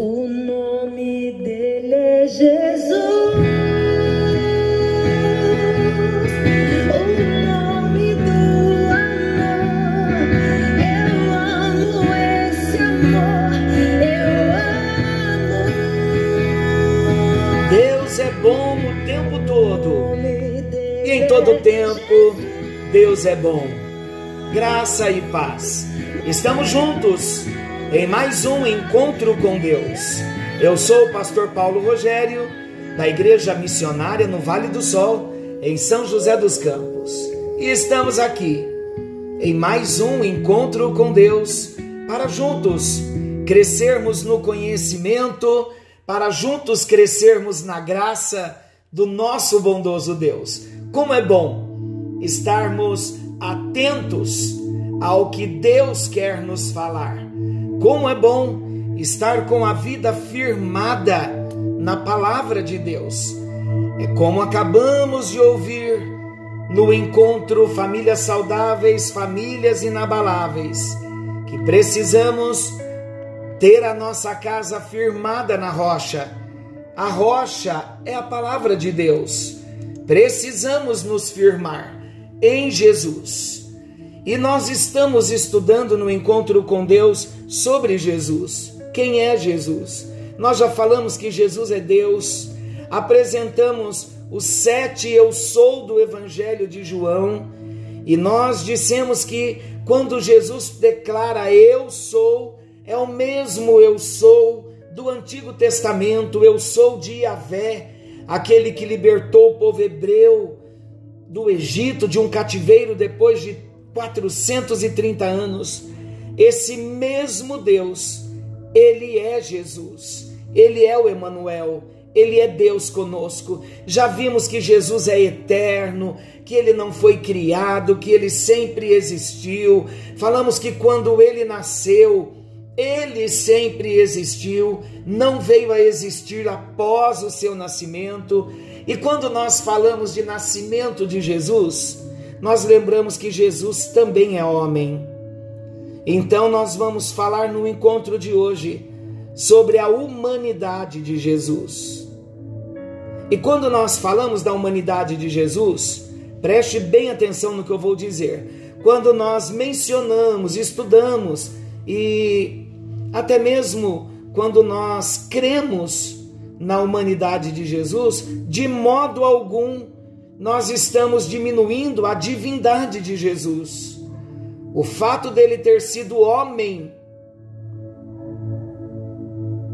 O nome dele é Jesus. O nome do amor. Eu amo esse amor. Eu amo. Deus é bom o tempo todo. O nome dele E em todo é tempo, Deus é bom. Graça e paz. Estamos juntos em mais um encontro com Deus. Eu sou o pastor Paulo Rogério, da Igreja Missionária no Vale do Sol, em São José dos Campos. E estamos aqui em mais um encontro com Deus para juntos crescermos no conhecimento, para juntos crescermos na graça do nosso bondoso Deus. Como é bom estarmos atentos ao que Deus quer nos falar. Como é bom estar com a vida firmada na palavra de Deus. É como acabamos de ouvir no encontro Famílias Saudáveis, Famílias Inabaláveis, que precisamos ter a nossa casa firmada na rocha. A rocha é a palavra de Deus. Precisamos nos firmar em Jesus. E nós estamos estudando no encontro com Deus sobre Jesus. Quem é Jesus? Nós já falamos que Jesus é Deus, apresentamos os sete eu sou do Evangelho de João e nós dissemos que quando Jesus declara eu sou, é o mesmo eu sou do Antigo Testamento, eu sou de Yahvé, aquele que libertou o povo hebreu do Egito, de um cativeiro depois de 430 anos. Esse mesmo Deus, ele é Jesus, ele é o Emanuel, ele é Deus conosco. Já vimos que Jesus é eterno, que ele não foi criado, que ele sempre existiu. Falamos que quando ele nasceu, ele sempre existiu, não veio a existir após o seu nascimento. E quando nós falamos de nascimento de Jesus, nós lembramos que Jesus também é homem. Então nós vamos falar no encontro de hoje sobre a humanidade de Jesus. E quando nós falamos da humanidade de Jesus, preste bem atenção no que eu vou dizer. Quando nós mencionamos, estudamos e até mesmo quando nós cremos na humanidade de Jesus, de modo algum nós estamos diminuindo a divindade de Jesus. O fato dele ter sido homem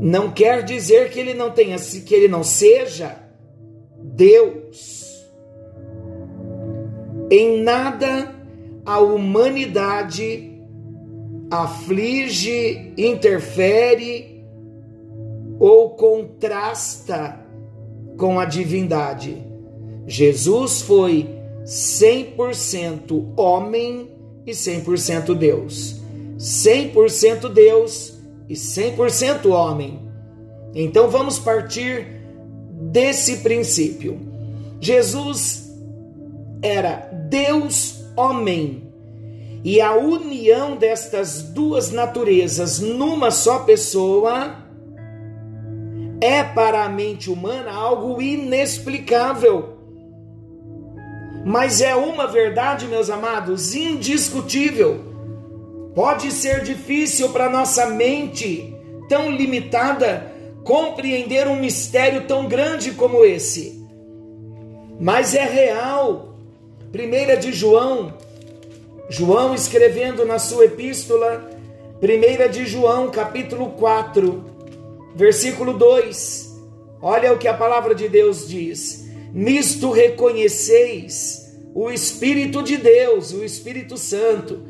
não quer dizer que ele não tenha que ele não seja Deus. Em nada a humanidade aflige, interfere ou contrasta com a divindade. Jesus foi 100% homem e 100% Deus. 100% Deus e 100% homem. Então vamos partir desse princípio. Jesus era Deus homem. E a união destas duas naturezas numa só pessoa é para a mente humana algo inexplicável. Mas é uma verdade, meus amados, indiscutível. Pode ser difícil para nossa mente tão limitada compreender um mistério tão grande como esse. Mas é real. Primeira de João, João escrevendo na sua epístola, primeira de João, capítulo 4, versículo 2. Olha o que a palavra de Deus diz: Nisto reconheceis o Espírito de Deus, o Espírito Santo.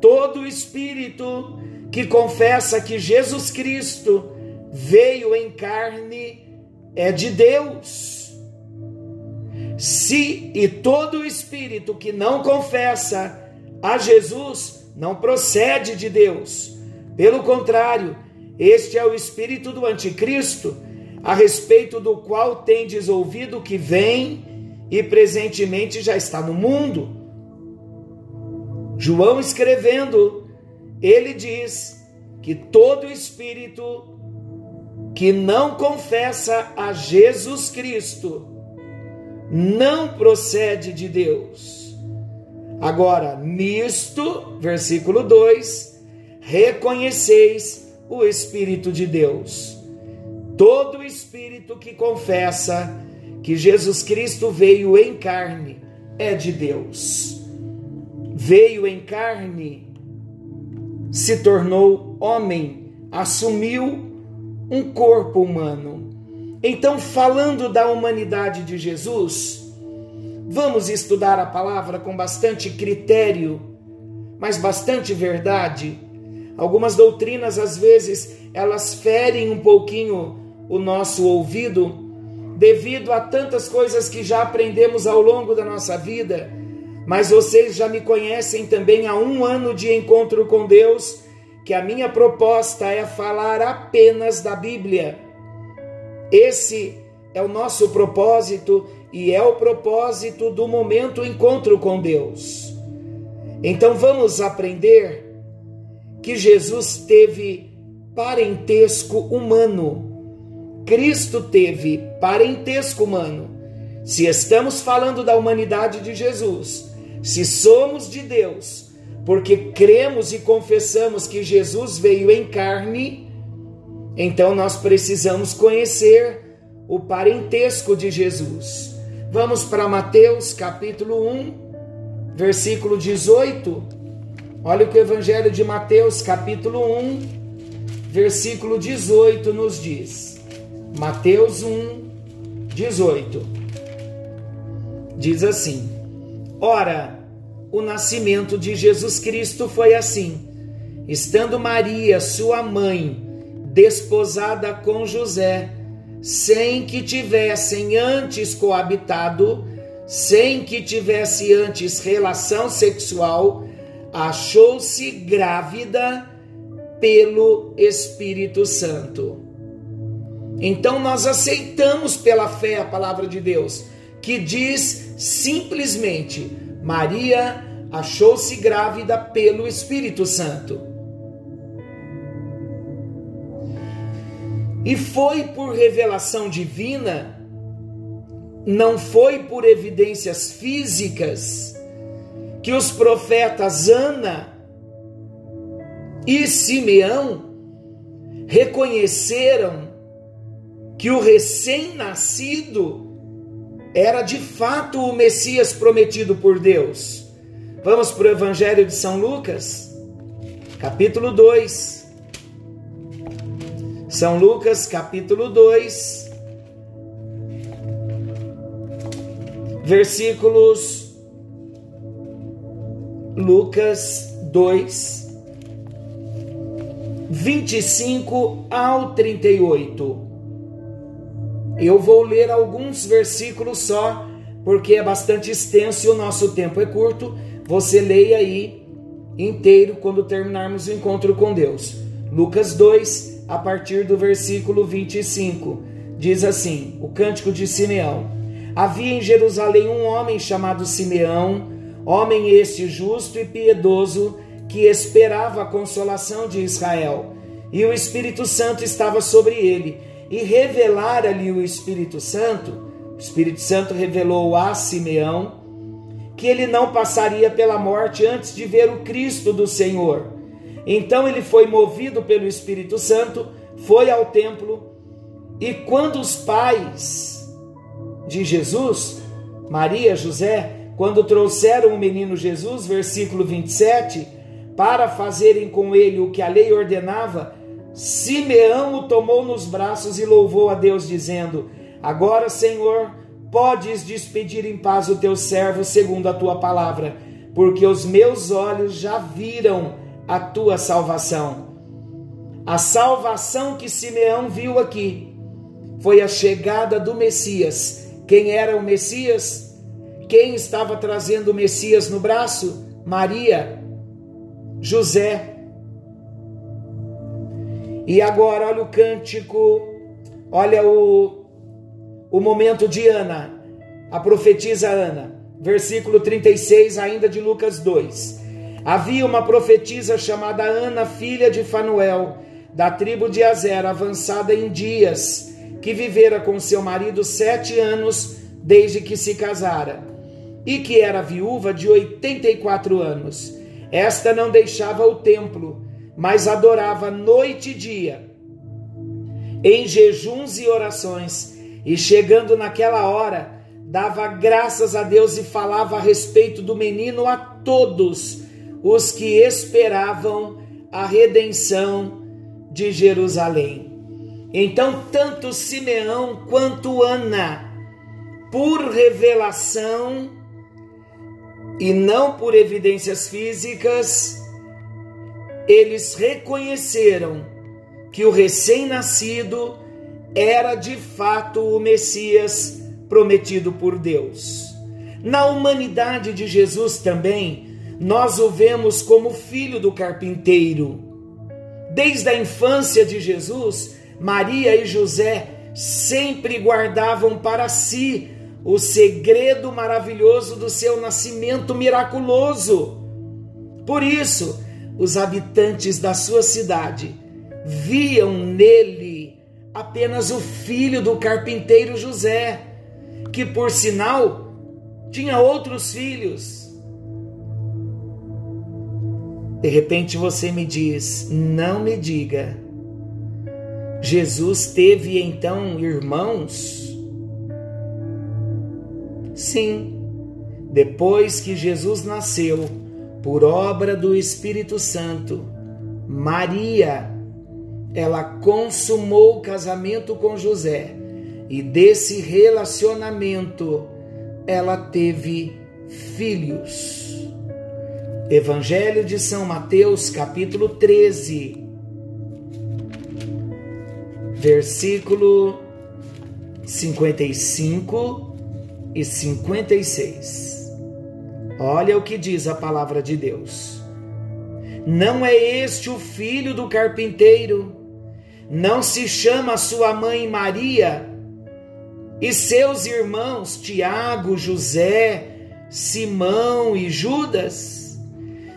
Todo espírito que confessa que Jesus Cristo veio em carne é de Deus. Se e todo espírito que não confessa a Jesus não procede de Deus. Pelo contrário, este é o espírito do anticristo, a respeito do qual tendes ouvido que vem e presentemente já está no mundo. João escrevendo, ele diz que todo espírito que não confessa a Jesus Cristo não procede de Deus. Agora, nisto, versículo 2, reconheceis o Espírito de Deus. Todo espírito que confessa que Jesus Cristo veio em carne é de Deus. Veio em carne, se tornou homem, assumiu um corpo humano. Então, falando da humanidade de Jesus, vamos estudar a palavra com bastante critério, mas bastante verdade. Algumas doutrinas, às vezes, elas ferem um pouquinho o nosso ouvido, devido a tantas coisas que já aprendemos ao longo da nossa vida. Mas vocês já me conhecem também há um ano de encontro com Deus que a minha proposta é falar apenas da Bíblia. Esse é o nosso propósito e é o propósito do momento encontro com Deus. Então vamos aprender que Jesus teve parentesco humano. Cristo teve parentesco humano. Se estamos falando da humanidade de Jesus, se somos de Deus, porque cremos e confessamos que Jesus veio em carne, então nós precisamos conhecer o parentesco de Jesus. Vamos para Mateus capítulo 1, versículo 18. Olha o que o Evangelho de Mateus capítulo 1, versículo 18 nos diz. Mateus 1, 18. Diz assim: Ora, o nascimento de Jesus Cristo foi assim. Estando Maria, sua mãe, desposada com José, sem que tivessem antes coabitado, sem que tivesse antes relação sexual, achou-se grávida pelo Espírito Santo. Então nós aceitamos pela fé a palavra de Deus, que diz simplesmente: Maria achou-se grávida pelo Espírito Santo. E foi por revelação divina, não foi por evidências físicas, que os profetas Ana e Simeão reconheceram que o recém-nascido era de fato o Messias prometido por Deus. Vamos para o Evangelho de São Lucas, capítulo 2. São Lucas, capítulo 2, versículos. Lucas 2, 25 ao 38. Eu vou ler alguns versículos só, porque é bastante extenso e o nosso tempo é curto você leia aí inteiro quando terminarmos o encontro com Deus. Lucas 2, a partir do versículo 25, diz assim: O cântico de Simeão. Havia em Jerusalém um homem chamado Simeão, homem este justo e piedoso, que esperava a consolação de Israel. E o Espírito Santo estava sobre ele, e revelara-lhe o Espírito Santo. O Espírito Santo revelou a Simeão que ele não passaria pela morte antes de ver o Cristo do Senhor. Então ele foi movido pelo Espírito Santo, foi ao templo, e quando os pais de Jesus, Maria, José, quando trouxeram o menino Jesus, versículo 27, para fazerem com ele o que a lei ordenava, Simeão o tomou nos braços e louvou a Deus, dizendo: Agora, Senhor, Podes despedir em paz o teu servo segundo a tua palavra, porque os meus olhos já viram a tua salvação. A salvação que Simeão viu aqui foi a chegada do Messias. Quem era o Messias? Quem estava trazendo o Messias no braço? Maria, José. E agora, olha o cântico, olha o o momento de Ana, a profetisa Ana, versículo 36, ainda de Lucas 2. Havia uma profetisa chamada Ana, filha de Fanuel, da tribo de Azer, avançada em dias, que vivera com seu marido sete anos desde que se casara, e que era viúva de 84 anos. Esta não deixava o templo, mas adorava noite e dia, em jejuns e orações, e chegando naquela hora, dava graças a Deus e falava a respeito do menino a todos os que esperavam a redenção de Jerusalém. Então, tanto Simeão quanto Ana, por revelação e não por evidências físicas, eles reconheceram que o recém-nascido era de fato o Messias prometido por Deus. Na humanidade de Jesus também, nós o vemos como filho do carpinteiro Desde a infância de Jesus, Maria e José sempre guardavam para si o segredo maravilhoso do seu nascimento miraculoso. Por isso, os habitantes da sua cidade viam nele apenas o filho do carpinteiro José, que por sinal tinha outros filhos de repente você me diz: não me diga. Jesus teve então irmãos? Sim, depois que Jesus nasceu, por obra do Espírito Santo, Maria, ela consumou o casamento com José e desse relacionamento ela teve filhos. Evangelho de São Mateus, capítulo 13, versículo 55 e 56. Olha o que diz a palavra de Deus. Não é este o filho do carpinteiro? Não se chama sua mãe Maria? E seus irmãos Tiago, José, Simão e Judas?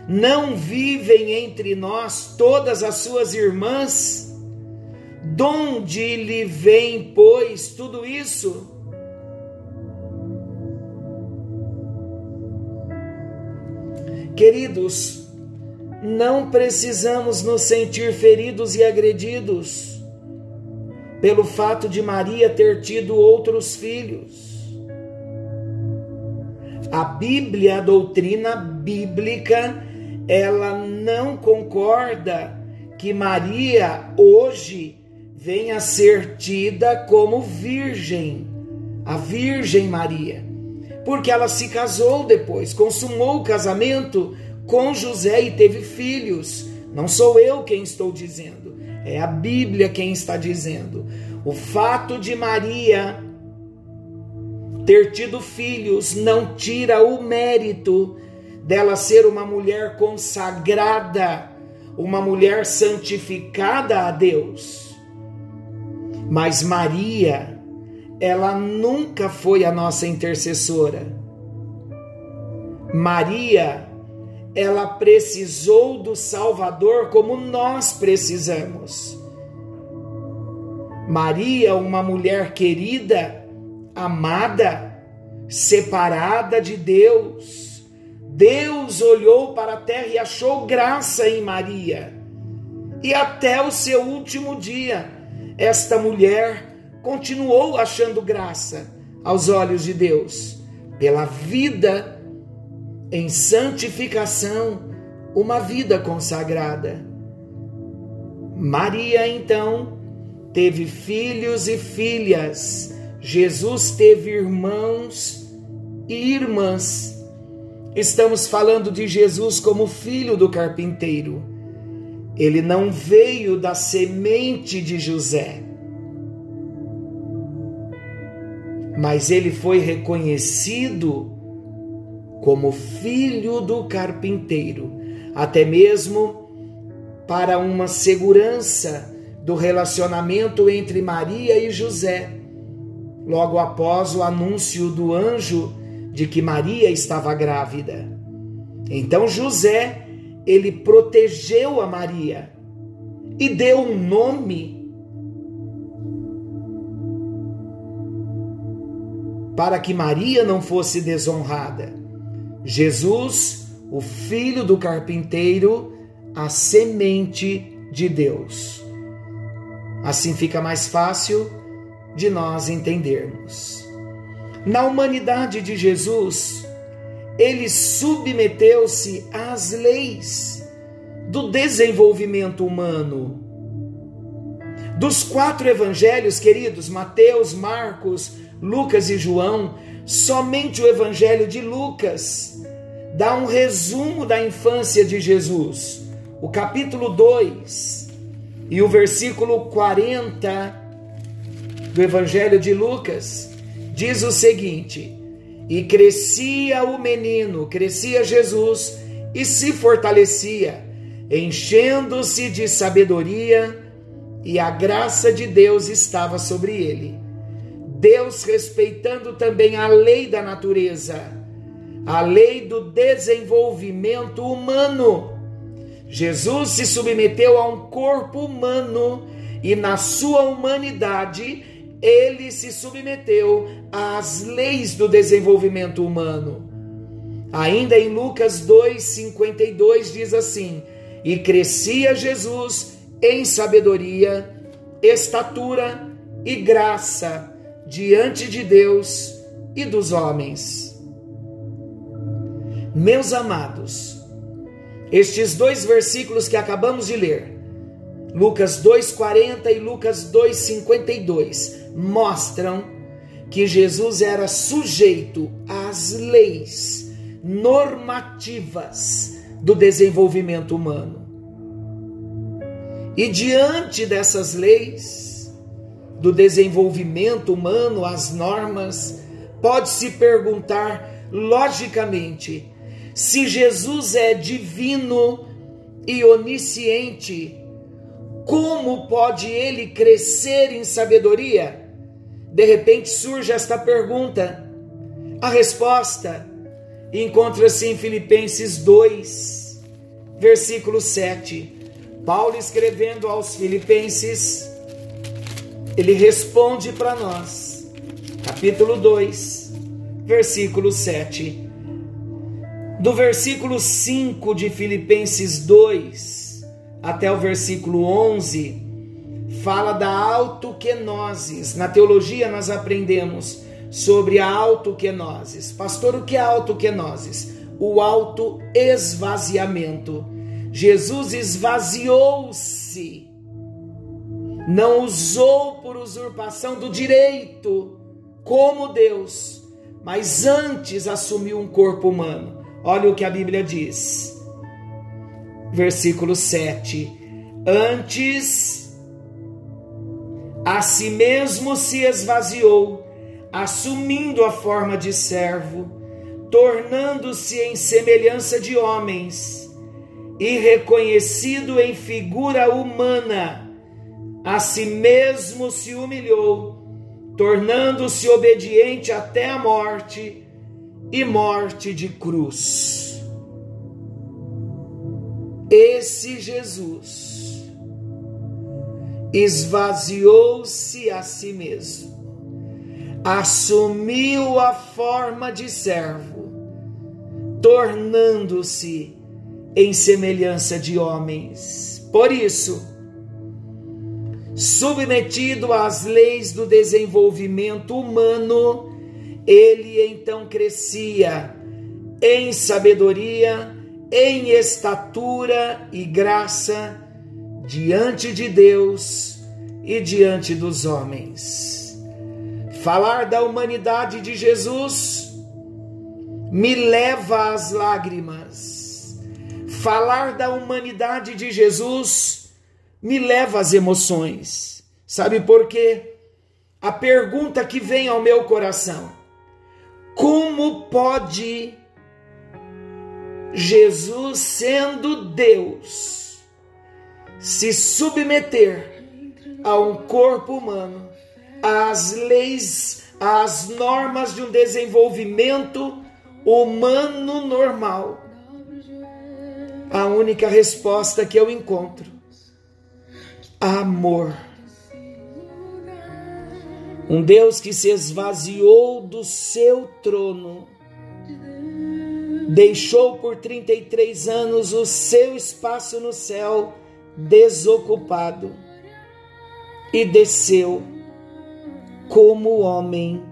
Não vivem entre nós todas as suas irmãs? Donde lhe vem, pois, tudo isso? Queridos, não precisamos nos sentir feridos e agredidos pelo fato de Maria ter tido outros filhos. A Bíblia, a doutrina bíblica, ela não concorda que Maria hoje venha ser tida como virgem, a Virgem Maria, porque ela se casou depois, consumou o casamento com José e teve filhos. Não sou eu quem estou dizendo, é a Bíblia quem está dizendo. O fato de Maria ter tido filhos não tira o mérito dela ser uma mulher consagrada, uma mulher santificada a Deus. Mas Maria, ela nunca foi a nossa intercessora. Maria, ela precisou do Salvador como nós precisamos. Maria, uma mulher querida, amada, separada de Deus, Deus olhou para a terra e achou graça em Maria. E até o seu último dia, esta mulher continuou achando graça aos olhos de Deus, pela vida em santificação, uma vida consagrada. Maria, então, teve filhos e filhas, Jesus teve irmãos e irmãs. Estamos falando de Jesus como filho do carpinteiro. Ele não veio da semente de José, mas ele foi reconhecido como filho do carpinteiro, até mesmo para uma segurança do relacionamento entre Maria e José. Logo após o anúncio do anjo de que Maria estava grávida. Então José, ele protegeu a Maria. e deu um nome para que Maria não fosse desonrada. Jesus, o filho do carpinteiro, a semente de Deus. Assim fica mais fácil de nós entendermos. Na humanidade de Jesus, ele submeteu-se às leis do desenvolvimento humano. Dos quatro evangelhos, queridos, Mateus, Marcos, Lucas e João, somente o evangelho de Lucas dá um resumo da infância de Jesus. O capítulo 2 e o versículo 40 do evangelho de Lucas diz o seguinte: E crescia o menino, crescia Jesus e se fortalecia enchendo-se de sabedoria, e a graça de Deus estava sobre ele. Deus respeitando também a lei da natureza, a lei do desenvolvimento humano. Jesus se submeteu a um corpo humano e na sua humanidade ele se submeteu às leis do desenvolvimento humano. Ainda em Lucas 2:52 diz assim: e crescia Jesus em sabedoria, estatura e graça diante de Deus e dos homens. Meus amados, estes dois versículos que acabamos de ler, Lucas 2:40 e Lucas 2:52, mostram que Jesus era sujeito às leis normativas do desenvolvimento humano. E diante dessas leis do desenvolvimento humano, as normas, pode-se perguntar logicamente se Jesus é divino e onisciente, como pode ele crescer em sabedoria? De repente surge esta pergunta. A resposta encontra-se em Filipenses 2, versículo 7. Paulo escrevendo aos Filipenses, ele responde para nós, capítulo 2, versículo 7. Do versículo 5 de Filipenses 2 até o versículo 11, fala da autoquenosis. Na teologia nós aprendemos sobre a autoquenoses. Pastor, o que é autoquenoses? O autoesvaziamento. Jesus esvaziou-se, não usou por usurpação do direito como Deus, mas antes assumiu um corpo humano. Olha o que a Bíblia diz. Versículo 7. Antes a si mesmo se esvaziou assumindo a forma de servo, tornando-se em semelhança de homens e reconhecido em figura humana, a si mesmo se humilhou, tornando-se obediente até a morte e morte de cruz. Esse Jesus esvaziou-se a si mesmo assumiu a forma de servo, tornando-se em semelhança de homens. Por isso, submetido às leis do desenvolvimento humano, ele então crescia em sabedoria, em estatura e graça diante de Deus e diante dos homens. Falar da humanidade de Jesus me leva às lágrimas. Falar da humanidade de Jesus me leva às emoções. Sabe por quê? A pergunta que vem ao meu coração: como pode Jesus, sendo Deus, se submeter a um corpo humano às leis, às normas de um desenvolvimento humano normal. A única resposta que eu encontro amor. Um Deus que se esvaziou do seu trono, deixou por 33 anos o seu espaço no céu desocupado e desceu como homem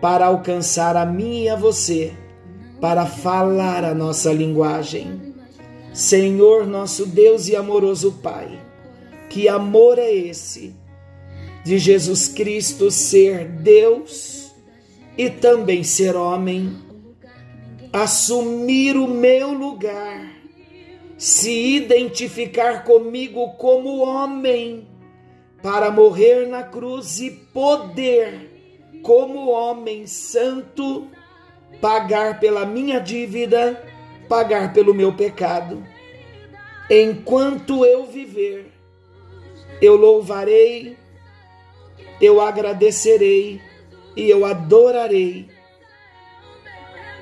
para alcançar a mim e a você, para falar a nossa linguagem. Senhor, nosso Deus e amoroso Pai, que amor é esse de Jesus Cristo ser Deus e também ser homem, assumir o meu lugar, se identificar comigo como homem, para morrer na cruz e poder, como homem santo, pagar pela minha dívida, pagar pelo meu pecado. Enquanto eu viver, eu louvarei, eu agradecerei e eu adorarei,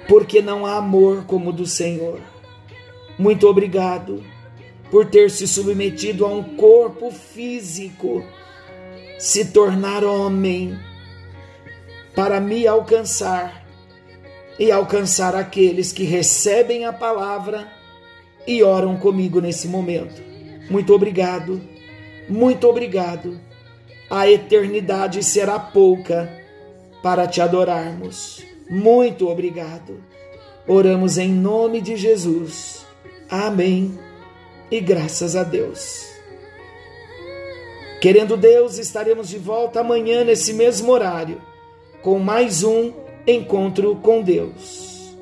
porque não há amor como o do Senhor. Muito obrigado por ter se submetido a um corpo físico, se tornar homem, para me alcançar e alcançar aqueles que recebem a palavra e oram comigo nesse momento. Muito obrigado, muito obrigado. A eternidade será pouca para te adorarmos. Muito obrigado. Oramos em nome de Jesus. Amém e graças a Deus. Querendo Deus, estaremos de volta amanhã nesse mesmo horário, com mais um encontro com Deus.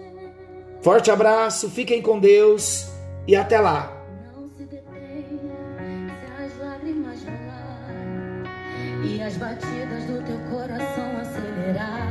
Forte abraço, fiquem com Deus e até lá. E as batidas do teu coração acelerar